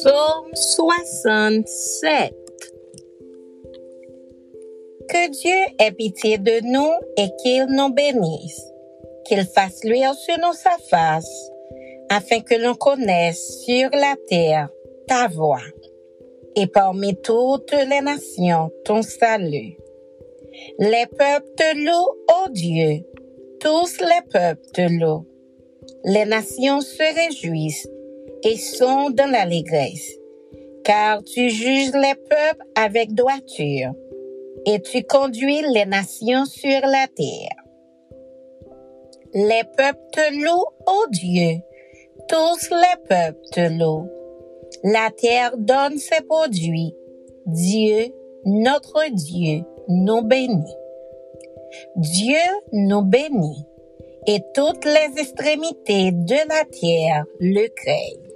Psaume 67 Que Dieu ait pitié de nous et qu'il nous bénisse, qu'il fasse luire sur nous sa face, afin que l'on connaisse sur la terre ta voix, et parmi toutes les nations ton salut. Les peuples te louent, ô Dieu, tous les peuples te louent. Les nations se réjouissent et sont dans l'allégresse, car tu juges les peuples avec droiture, et tu conduis les nations sur la terre. Les peuples te louent, ô Dieu, tous les peuples te louent. La terre donne ses produits. Dieu, notre Dieu, nous bénit. Dieu nous bénit, et toutes les extrémités de la terre le créent.